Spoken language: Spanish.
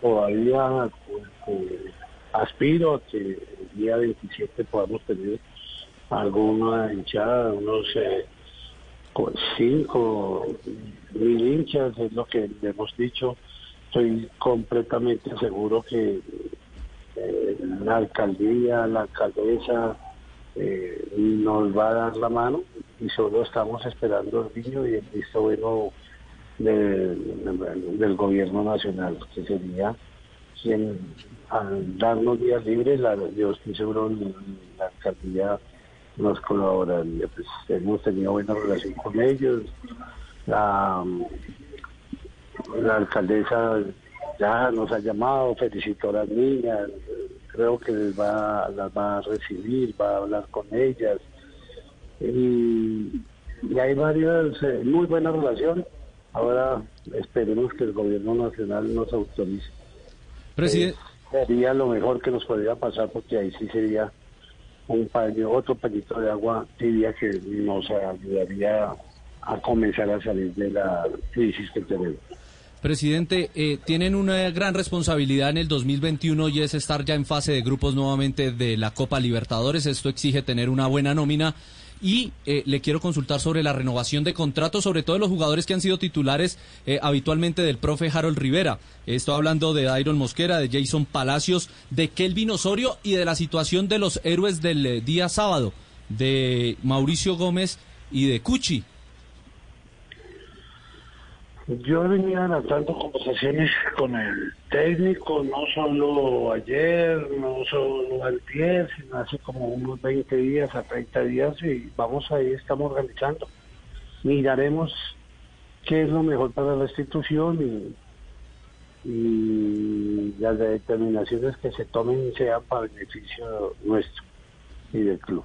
todavía eh, aspiro a que el día 27 podamos tener alguna hinchada, unos eh, cinco mil hinchas, es lo que hemos dicho. Estoy completamente seguro que eh, la alcaldía, la alcaldesa eh, nos va a dar la mano y solo estamos esperando el niño y el visto bueno del gobierno nacional, que sería quien al darnos días libres, la, yo estoy seguro la alcaldía nos colabora. Pues, hemos tenido buena relación con ellos. La, la alcaldesa ya nos ha llamado, felicitó a las niñas, creo que les va, las va a recibir, va a hablar con ellas. Y, hay varias, eh, muy buena relación. Ahora esperemos que el gobierno nacional nos autorice. Presidente. Eh, sería lo mejor que nos podría pasar porque ahí sí sería un paño, otro pañito de agua tibia que nos ayudaría a comenzar a salir de la crisis que tenemos. Presidente, eh, tienen una gran responsabilidad en el 2021 y es estar ya en fase de grupos nuevamente de la Copa Libertadores. Esto exige tener una buena nómina. Y eh, le quiero consultar sobre la renovación de contratos, sobre todo de los jugadores que han sido titulares eh, habitualmente del profe Harold Rivera. Estoy hablando de Iron Mosquera, de Jason Palacios, de Kelvin Osorio y de la situación de los héroes del día sábado, de Mauricio Gómez y de Cuchi. Yo venía lanzando conversaciones con el técnico, no solo ayer, no solo ayer, sino hace como unos 20 días a 30 días y vamos ahí, estamos organizando. Miraremos qué es lo mejor para la institución y las determinaciones que se tomen sean para beneficio nuestro y del club.